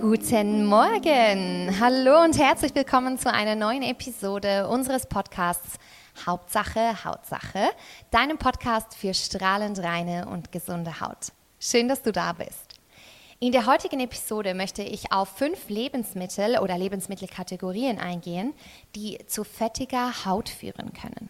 Guten Morgen. Hallo und herzlich willkommen zu einer neuen Episode unseres Podcasts Hauptsache Hautsache, deinem Podcast für strahlend reine und gesunde Haut. Schön, dass du da bist. In der heutigen Episode möchte ich auf fünf Lebensmittel oder Lebensmittelkategorien eingehen, die zu fettiger Haut führen können.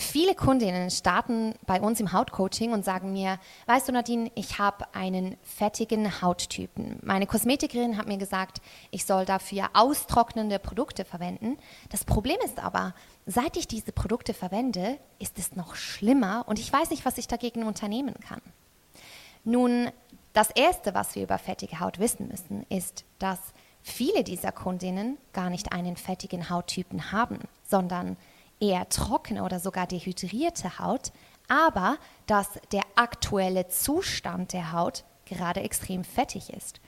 Viele Kundinnen starten bei uns im Hautcoaching und sagen mir, weißt du Nadine, ich habe einen fettigen Hauttypen. Meine Kosmetikerin hat mir gesagt, ich soll dafür austrocknende Produkte verwenden. Das Problem ist aber, seit ich diese Produkte verwende, ist es noch schlimmer und ich weiß nicht, was ich dagegen unternehmen kann. Nun, das Erste, was wir über fettige Haut wissen müssen, ist, dass viele dieser Kundinnen gar nicht einen fettigen Hauttypen haben, sondern eher trockene oder sogar dehydrierte Haut, aber dass der aktuelle Zustand der Haut gerade extrem fettig ist.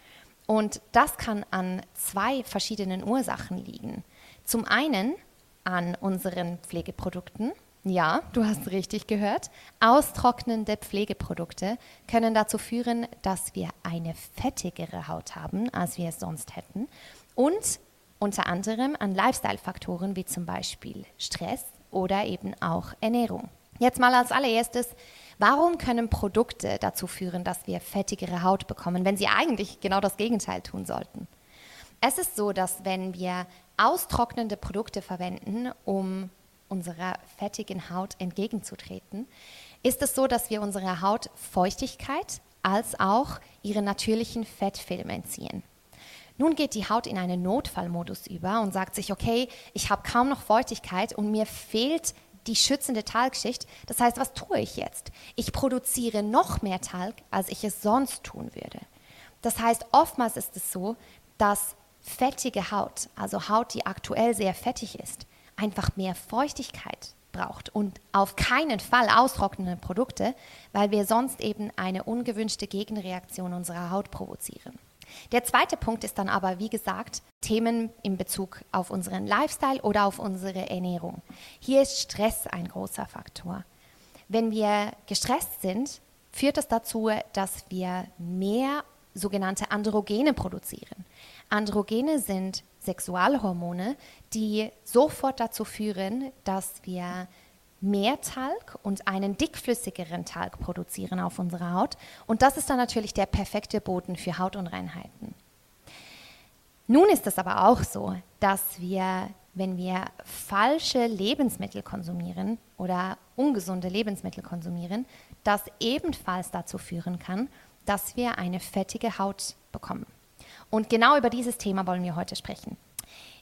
Und das kann an zwei verschiedenen Ursachen liegen. Zum einen an unseren Pflegeprodukten. Ja, du hast richtig gehört. Austrocknende Pflegeprodukte können dazu führen, dass wir eine fettigere Haut haben, als wir es sonst hätten. Und unter anderem an Lifestyle-Faktoren wie zum Beispiel Stress oder eben auch Ernährung. Jetzt mal als allererstes, warum können Produkte dazu führen, dass wir fettigere Haut bekommen, wenn sie eigentlich genau das Gegenteil tun sollten? Es ist so, dass wenn wir austrocknende Produkte verwenden, um unserer fettigen Haut entgegenzutreten, ist es so, dass wir unserer Haut Feuchtigkeit als auch ihre natürlichen Fettfilme entziehen. Nun geht die Haut in einen Notfallmodus über und sagt sich, okay, ich habe kaum noch Feuchtigkeit und mir fehlt die schützende Talgschicht. Das heißt, was tue ich jetzt? Ich produziere noch mehr Talg, als ich es sonst tun würde. Das heißt, oftmals ist es so, dass fettige Haut, also Haut, die aktuell sehr fettig ist, einfach mehr Feuchtigkeit braucht und auf keinen Fall austrocknende Produkte, weil wir sonst eben eine ungewünschte Gegenreaktion unserer Haut provozieren. Der zweite Punkt ist dann aber, wie gesagt, Themen in Bezug auf unseren Lifestyle oder auf unsere Ernährung. Hier ist Stress ein großer Faktor. Wenn wir gestresst sind, führt das dazu, dass wir mehr sogenannte Androgene produzieren. Androgene sind Sexualhormone, die sofort dazu führen, dass wir mehr Talg und einen dickflüssigeren Talg produzieren auf unserer Haut. Und das ist dann natürlich der perfekte Boden für Hautunreinheiten. Nun ist es aber auch so, dass wir, wenn wir falsche Lebensmittel konsumieren oder ungesunde Lebensmittel konsumieren, das ebenfalls dazu führen kann, dass wir eine fettige Haut bekommen. Und genau über dieses Thema wollen wir heute sprechen.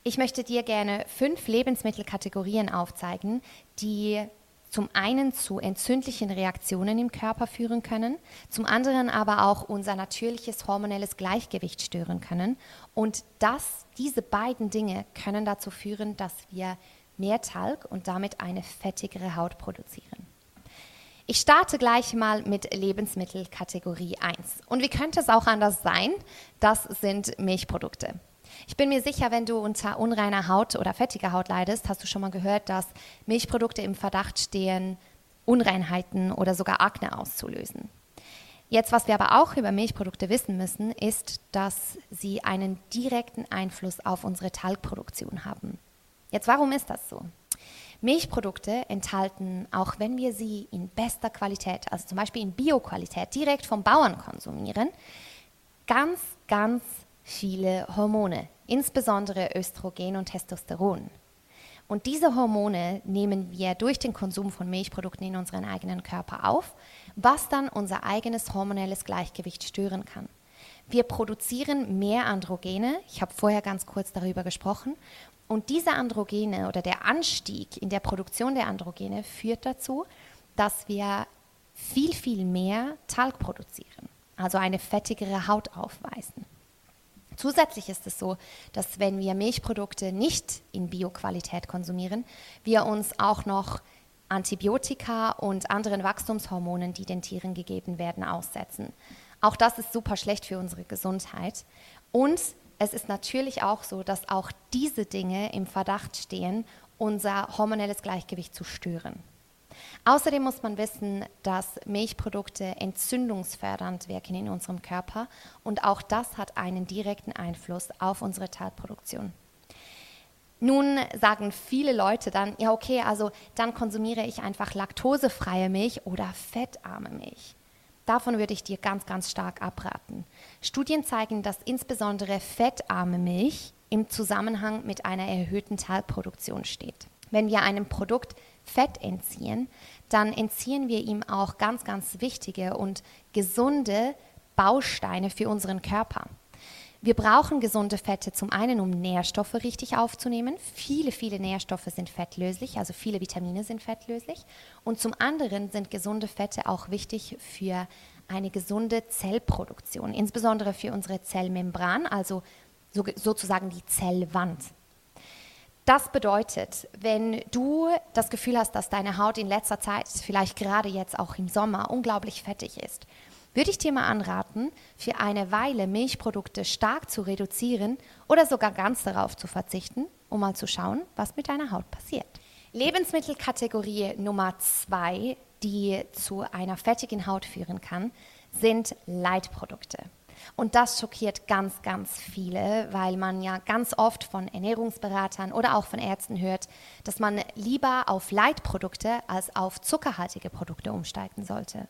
Ich möchte dir gerne fünf Lebensmittelkategorien aufzeigen, die zum einen zu entzündlichen Reaktionen im Körper führen können, zum anderen aber auch unser natürliches hormonelles Gleichgewicht stören können. Und das, diese beiden Dinge können dazu führen, dass wir mehr Talg und damit eine fettigere Haut produzieren. Ich starte gleich mal mit Lebensmittelkategorie 1. Und wie könnte es auch anders sein? Das sind Milchprodukte. Ich bin mir sicher, wenn du unter unreiner Haut oder fettiger Haut leidest, hast du schon mal gehört, dass Milchprodukte im Verdacht stehen, Unreinheiten oder sogar Akne auszulösen. Jetzt, was wir aber auch über Milchprodukte wissen müssen, ist, dass sie einen direkten Einfluss auf unsere Talgproduktion haben. Jetzt, warum ist das so? Milchprodukte enthalten, auch wenn wir sie in bester Qualität, also zum Beispiel in Bioqualität, direkt vom Bauern konsumieren, ganz, ganz viele Hormone, insbesondere Östrogen und Testosteron. Und diese Hormone nehmen wir durch den Konsum von Milchprodukten in unseren eigenen Körper auf, was dann unser eigenes hormonelles Gleichgewicht stören kann. Wir produzieren mehr Androgene, ich habe vorher ganz kurz darüber gesprochen, und diese Androgene oder der Anstieg in der Produktion der Androgene führt dazu, dass wir viel, viel mehr Talg produzieren, also eine fettigere Haut aufweisen. Zusätzlich ist es so, dass wenn wir Milchprodukte nicht in Bioqualität konsumieren, wir uns auch noch Antibiotika und anderen Wachstumshormonen, die den Tieren gegeben werden, aussetzen. Auch das ist super schlecht für unsere Gesundheit. Und es ist natürlich auch so, dass auch diese Dinge im Verdacht stehen, unser hormonelles Gleichgewicht zu stören. Außerdem muss man wissen, dass Milchprodukte entzündungsfördernd wirken in unserem Körper und auch das hat einen direkten Einfluss auf unsere Talproduktion. Nun sagen viele Leute dann, ja okay, also dann konsumiere ich einfach laktosefreie Milch oder fettarme Milch. Davon würde ich dir ganz, ganz stark abraten. Studien zeigen, dass insbesondere fettarme Milch im Zusammenhang mit einer erhöhten Talproduktion steht. Wenn wir einem Produkt Fett entziehen, dann entziehen wir ihm auch ganz, ganz wichtige und gesunde Bausteine für unseren Körper. Wir brauchen gesunde Fette zum einen, um Nährstoffe richtig aufzunehmen. Viele, viele Nährstoffe sind fettlöslich, also viele Vitamine sind fettlöslich. Und zum anderen sind gesunde Fette auch wichtig für eine gesunde Zellproduktion, insbesondere für unsere Zellmembran, also so, sozusagen die Zellwand. Das bedeutet, wenn du das Gefühl hast, dass deine Haut in letzter Zeit, vielleicht gerade jetzt auch im Sommer, unglaublich fettig ist, würde ich dir mal anraten, für eine Weile Milchprodukte stark zu reduzieren oder sogar ganz darauf zu verzichten, um mal zu schauen, was mit deiner Haut passiert. Lebensmittelkategorie Nummer zwei, die zu einer fettigen Haut führen kann, sind Leitprodukte. Und das schockiert ganz, ganz viele, weil man ja ganz oft von Ernährungsberatern oder auch von Ärzten hört, dass man lieber auf Leitprodukte als auf zuckerhaltige Produkte umsteigen sollte.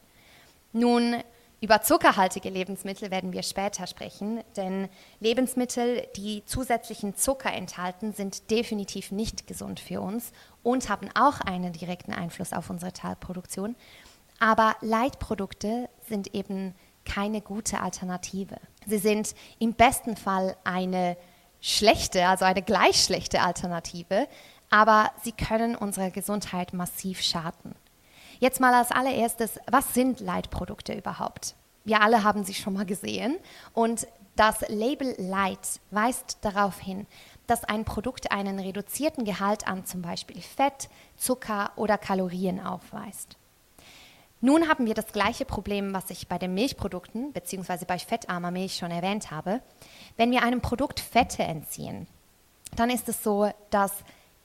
Nun über zuckerhaltige Lebensmittel werden wir später sprechen, denn Lebensmittel, die zusätzlichen Zucker enthalten, sind definitiv nicht gesund für uns und haben auch einen direkten Einfluss auf unsere Talproduktion. Aber Leitprodukte sind eben keine gute Alternative. Sie sind im besten Fall eine schlechte, also eine gleich schlechte Alternative, aber sie können unserer Gesundheit massiv schaden. Jetzt mal als allererstes, was sind Leitprodukte überhaupt? Wir alle haben sie schon mal gesehen und das Label Light weist darauf hin, dass ein Produkt einen reduzierten Gehalt an zum Beispiel Fett, Zucker oder Kalorien aufweist. Nun haben wir das gleiche Problem, was ich bei den Milchprodukten bzw. bei fettarmer Milch schon erwähnt habe. Wenn wir einem Produkt Fette entziehen, dann ist es so, dass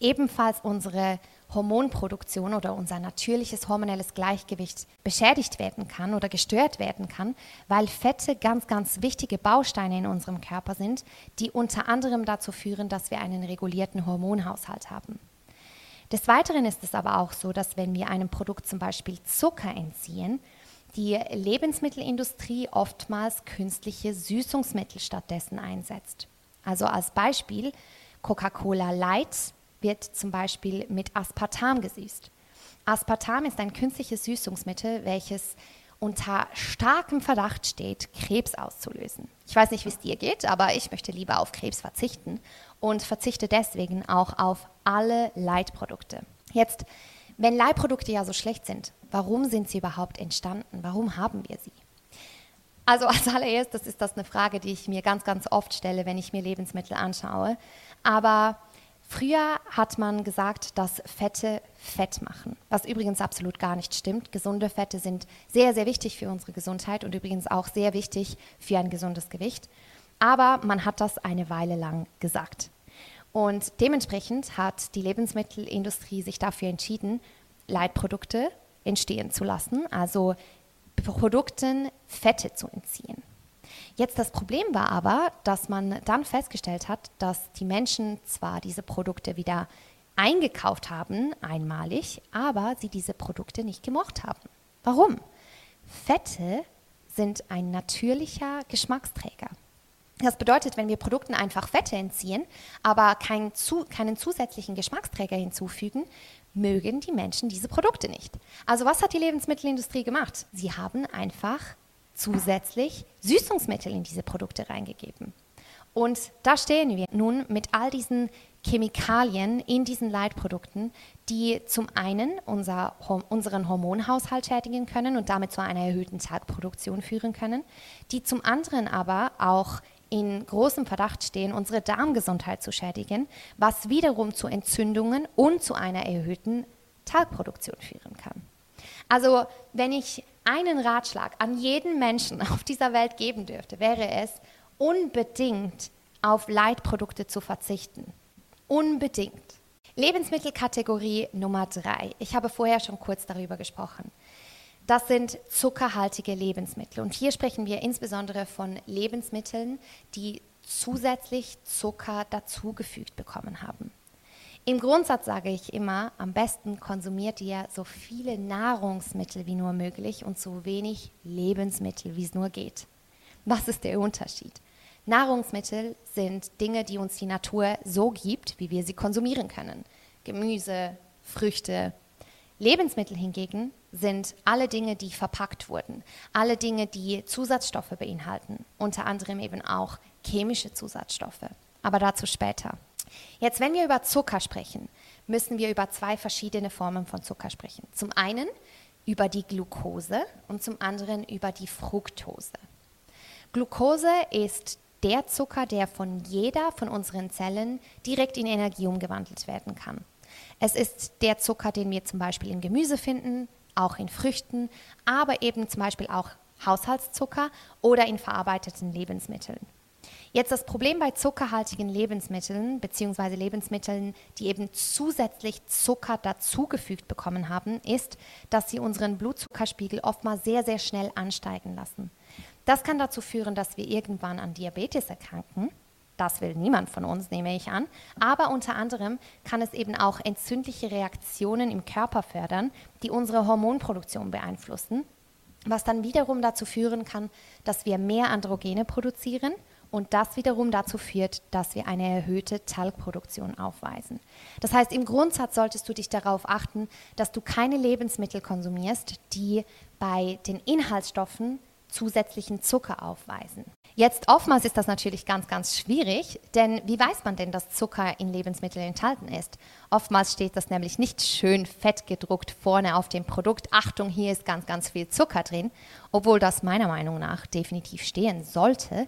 ebenfalls unsere Hormonproduktion oder unser natürliches hormonelles Gleichgewicht beschädigt werden kann oder gestört werden kann, weil Fette ganz, ganz wichtige Bausteine in unserem Körper sind, die unter anderem dazu führen, dass wir einen regulierten Hormonhaushalt haben. Des Weiteren ist es aber auch so, dass wenn wir einem Produkt zum Beispiel Zucker entziehen, die Lebensmittelindustrie oftmals künstliche Süßungsmittel stattdessen einsetzt. Also als Beispiel Coca-Cola Light wird zum Beispiel mit Aspartam gesüßt. Aspartam ist ein künstliches Süßungsmittel, welches unter starkem Verdacht steht, Krebs auszulösen. Ich weiß nicht, wie es dir geht, aber ich möchte lieber auf Krebs verzichten und verzichte deswegen auch auf alle Leitprodukte. Jetzt, wenn Leitprodukte ja so schlecht sind, warum sind sie überhaupt entstanden? Warum haben wir sie? Also als allererstes ist das eine Frage, die ich mir ganz, ganz oft stelle, wenn ich mir Lebensmittel anschaue. Aber Früher hat man gesagt, dass Fette Fett machen, was übrigens absolut gar nicht stimmt. Gesunde Fette sind sehr, sehr wichtig für unsere Gesundheit und übrigens auch sehr wichtig für ein gesundes Gewicht. Aber man hat das eine Weile lang gesagt. Und dementsprechend hat die Lebensmittelindustrie sich dafür entschieden, Leitprodukte entstehen zu lassen, also Produkten Fette zu entziehen. Jetzt das Problem war aber, dass man dann festgestellt hat, dass die Menschen zwar diese Produkte wieder eingekauft haben, einmalig, aber sie diese Produkte nicht gemocht haben. Warum? Fette sind ein natürlicher Geschmacksträger. Das bedeutet, wenn wir Produkten einfach Fette entziehen, aber kein zu, keinen zusätzlichen Geschmacksträger hinzufügen, mögen die Menschen diese Produkte nicht. Also was hat die Lebensmittelindustrie gemacht? Sie haben einfach zusätzlich Süßungsmittel in diese Produkte reingegeben. Und da stehen wir nun mit all diesen Chemikalien in diesen Leitprodukten, die zum einen unser, unseren Hormonhaushalt schädigen können und damit zu einer erhöhten Tagproduktion führen können, die zum anderen aber auch in großem Verdacht stehen, unsere Darmgesundheit zu schädigen, was wiederum zu Entzündungen und zu einer erhöhten Talgproduktion führen kann. Also wenn ich einen Ratschlag an jeden Menschen auf dieser Welt geben dürfte, wäre es, unbedingt auf Leitprodukte zu verzichten. Unbedingt. Lebensmittelkategorie Nummer drei. Ich habe vorher schon kurz darüber gesprochen. Das sind zuckerhaltige Lebensmittel. Und hier sprechen wir insbesondere von Lebensmitteln, die zusätzlich Zucker dazugefügt bekommen haben. Im Grundsatz sage ich immer, am besten konsumiert ihr so viele Nahrungsmittel wie nur möglich und so wenig Lebensmittel, wie es nur geht. Was ist der Unterschied? Nahrungsmittel sind Dinge, die uns die Natur so gibt, wie wir sie konsumieren können. Gemüse, Früchte. Lebensmittel hingegen sind alle Dinge, die verpackt wurden, alle Dinge, die Zusatzstoffe beinhalten, unter anderem eben auch chemische Zusatzstoffe. Aber dazu später. Jetzt, wenn wir über Zucker sprechen, müssen wir über zwei verschiedene Formen von Zucker sprechen. Zum einen über die Glucose und zum anderen über die Fructose. Glucose ist der Zucker, der von jeder von unseren Zellen direkt in Energie umgewandelt werden kann. Es ist der Zucker, den wir zum Beispiel in Gemüse finden, auch in Früchten, aber eben zum Beispiel auch Haushaltszucker oder in verarbeiteten Lebensmitteln. Jetzt das Problem bei zuckerhaltigen Lebensmitteln bzw. Lebensmitteln, die eben zusätzlich Zucker dazugefügt bekommen haben, ist, dass sie unseren Blutzuckerspiegel oftmals sehr, sehr schnell ansteigen lassen. Das kann dazu führen, dass wir irgendwann an Diabetes erkranken. Das will niemand von uns, nehme ich an. Aber unter anderem kann es eben auch entzündliche Reaktionen im Körper fördern, die unsere Hormonproduktion beeinflussen, was dann wiederum dazu führen kann, dass wir mehr Androgene produzieren und das wiederum dazu führt, dass wir eine erhöhte Talgproduktion aufweisen. Das heißt, im Grundsatz solltest du dich darauf achten, dass du keine Lebensmittel konsumierst, die bei den Inhaltsstoffen zusätzlichen Zucker aufweisen. Jetzt oftmals ist das natürlich ganz, ganz schwierig, denn wie weiß man denn, dass Zucker in Lebensmitteln enthalten ist? Oftmals steht das nämlich nicht schön fett gedruckt vorne auf dem Produkt. Achtung, hier ist ganz, ganz viel Zucker drin, obwohl das meiner Meinung nach definitiv stehen sollte.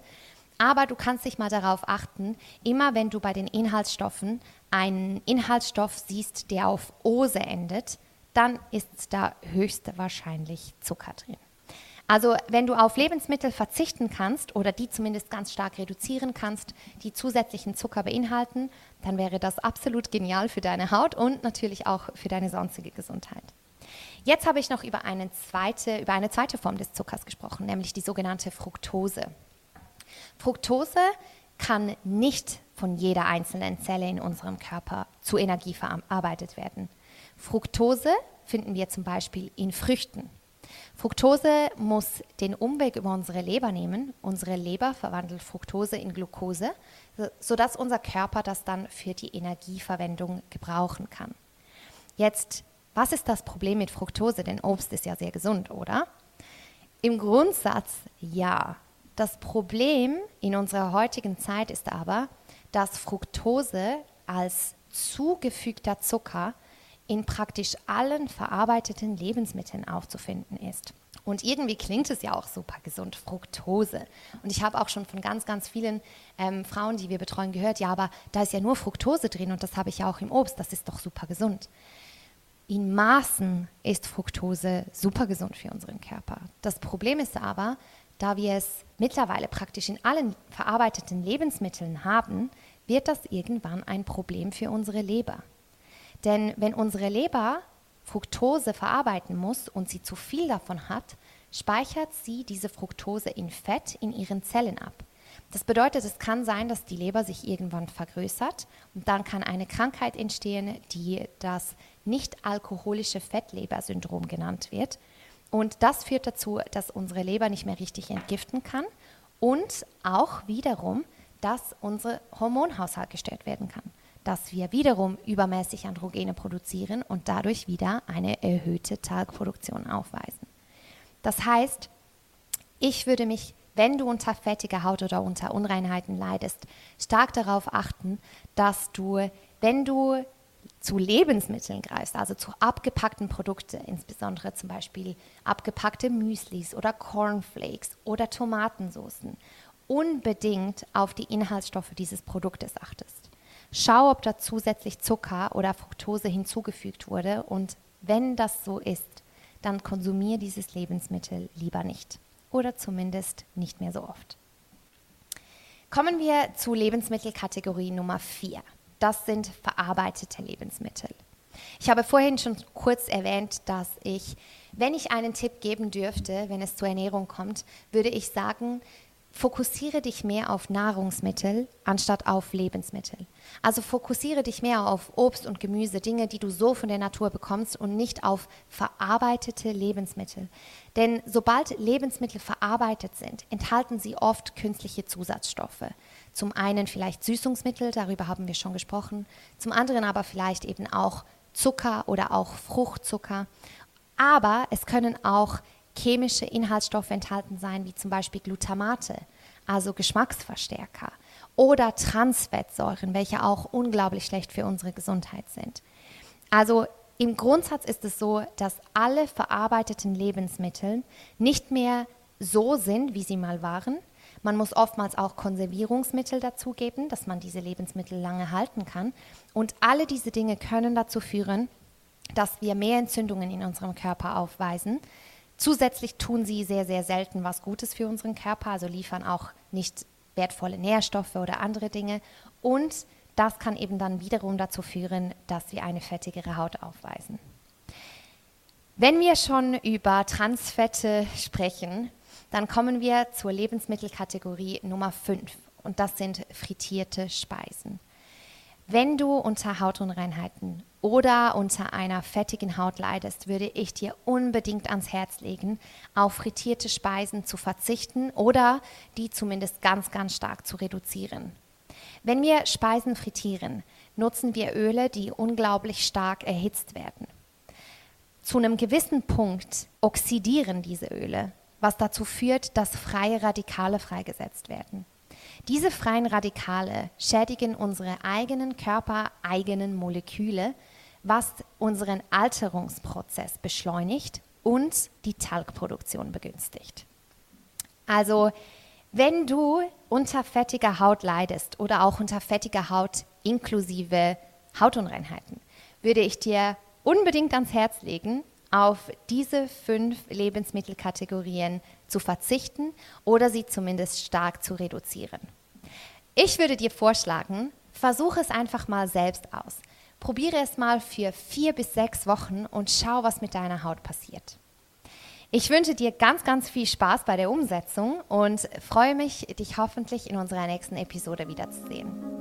Aber du kannst dich mal darauf achten, immer wenn du bei den Inhaltsstoffen einen Inhaltsstoff siehst, der auf Ose endet, dann ist da höchstwahrscheinlich Zucker drin. Also wenn du auf Lebensmittel verzichten kannst oder die zumindest ganz stark reduzieren kannst, die zusätzlichen Zucker beinhalten, dann wäre das absolut genial für deine Haut und natürlich auch für deine sonstige Gesundheit. Jetzt habe ich noch über eine zweite, über eine zweite Form des Zuckers gesprochen, nämlich die sogenannte Fructose. Fructose kann nicht von jeder einzelnen Zelle in unserem Körper zu Energie verarbeitet werden. Fructose finden wir zum Beispiel in Früchten. Fructose muss den Umweg über unsere Leber nehmen. Unsere Leber verwandelt Fructose in Glucose, sodass unser Körper das dann für die Energieverwendung gebrauchen kann. Jetzt, was ist das Problem mit Fructose? Denn Obst ist ja sehr gesund, oder? Im Grundsatz ja. Das Problem in unserer heutigen Zeit ist aber, dass Fructose als zugefügter Zucker in praktisch allen verarbeiteten Lebensmitteln aufzufinden ist. Und irgendwie klingt es ja auch super gesund, Fructose. Und ich habe auch schon von ganz, ganz vielen ähm, Frauen, die wir betreuen, gehört, ja, aber da ist ja nur Fructose drin und das habe ich ja auch im Obst, das ist doch super gesund. In Maßen ist Fructose super gesund für unseren Körper. Das Problem ist aber, da wir es mittlerweile praktisch in allen verarbeiteten Lebensmitteln haben, wird das irgendwann ein Problem für unsere Leber. Denn wenn unsere Leber Fructose verarbeiten muss und sie zu viel davon hat, speichert sie diese Fructose in Fett in ihren Zellen ab. Das bedeutet, es kann sein, dass die Leber sich irgendwann vergrößert und dann kann eine Krankheit entstehen, die das nicht-alkoholische Fettlebersyndrom genannt wird. Und das führt dazu, dass unsere Leber nicht mehr richtig entgiften kann und auch wiederum, dass unser Hormonhaushalt gestört werden kann. Dass wir wiederum übermäßig Androgene produzieren und dadurch wieder eine erhöhte Talgproduktion aufweisen. Das heißt, ich würde mich, wenn du unter fettiger Haut oder unter Unreinheiten leidest, stark darauf achten, dass du, wenn du zu Lebensmitteln greifst, also zu abgepackten Produkten, insbesondere zum Beispiel abgepackte Müslis oder Cornflakes oder Tomatensoßen, unbedingt auf die Inhaltsstoffe dieses Produktes achtest. Schau, ob da zusätzlich Zucker oder Fructose hinzugefügt wurde und wenn das so ist, dann konsumiere dieses Lebensmittel lieber nicht oder zumindest nicht mehr so oft. Kommen wir zu Lebensmittelkategorie Nummer 4. Das sind verarbeitete Lebensmittel. Ich habe vorhin schon kurz erwähnt, dass ich, wenn ich einen Tipp geben dürfte, wenn es zur Ernährung kommt, würde ich sagen, fokussiere dich mehr auf Nahrungsmittel anstatt auf Lebensmittel. Also fokussiere dich mehr auf Obst und Gemüse, Dinge, die du so von der Natur bekommst und nicht auf verarbeitete Lebensmittel. Denn sobald Lebensmittel verarbeitet sind, enthalten sie oft künstliche Zusatzstoffe. Zum einen vielleicht Süßungsmittel, darüber haben wir schon gesprochen, zum anderen aber vielleicht eben auch Zucker oder auch Fruchtzucker. Aber es können auch chemische Inhaltsstoffe enthalten sein, wie zum Beispiel Glutamate, also Geschmacksverstärker, oder Transfettsäuren, welche auch unglaublich schlecht für unsere Gesundheit sind. Also im Grundsatz ist es so, dass alle verarbeiteten Lebensmittel nicht mehr so sind, wie sie mal waren. Man muss oftmals auch Konservierungsmittel dazugeben, dass man diese Lebensmittel lange halten kann. Und alle diese Dinge können dazu führen, dass wir mehr Entzündungen in unserem Körper aufweisen, Zusätzlich tun sie sehr, sehr selten was Gutes für unseren Körper, also liefern auch nicht wertvolle Nährstoffe oder andere Dinge. Und das kann eben dann wiederum dazu führen, dass wir eine fettigere Haut aufweisen. Wenn wir schon über Transfette sprechen, dann kommen wir zur Lebensmittelkategorie Nummer 5 und das sind frittierte Speisen. Wenn du unter Hautunreinheiten oder unter einer fettigen Haut leidest, würde ich dir unbedingt ans Herz legen, auf frittierte Speisen zu verzichten oder die zumindest ganz, ganz stark zu reduzieren. Wenn wir Speisen frittieren, nutzen wir Öle, die unglaublich stark erhitzt werden. Zu einem gewissen Punkt oxidieren diese Öle, was dazu führt, dass freie Radikale freigesetzt werden. Diese freien Radikale schädigen unsere eigenen körpereigenen Moleküle, was unseren Alterungsprozess beschleunigt und die Talgproduktion begünstigt. Also, wenn du unter fettiger Haut leidest oder auch unter fettiger Haut inklusive Hautunreinheiten, würde ich dir unbedingt ans Herz legen, auf diese fünf Lebensmittelkategorien zu verzichten oder sie zumindest stark zu reduzieren. Ich würde dir vorschlagen, versuche es einfach mal selbst aus. Probiere es mal für vier bis sechs Wochen und schau, was mit deiner Haut passiert. Ich wünsche dir ganz, ganz viel Spaß bei der Umsetzung und freue mich, dich hoffentlich in unserer nächsten Episode wiederzusehen.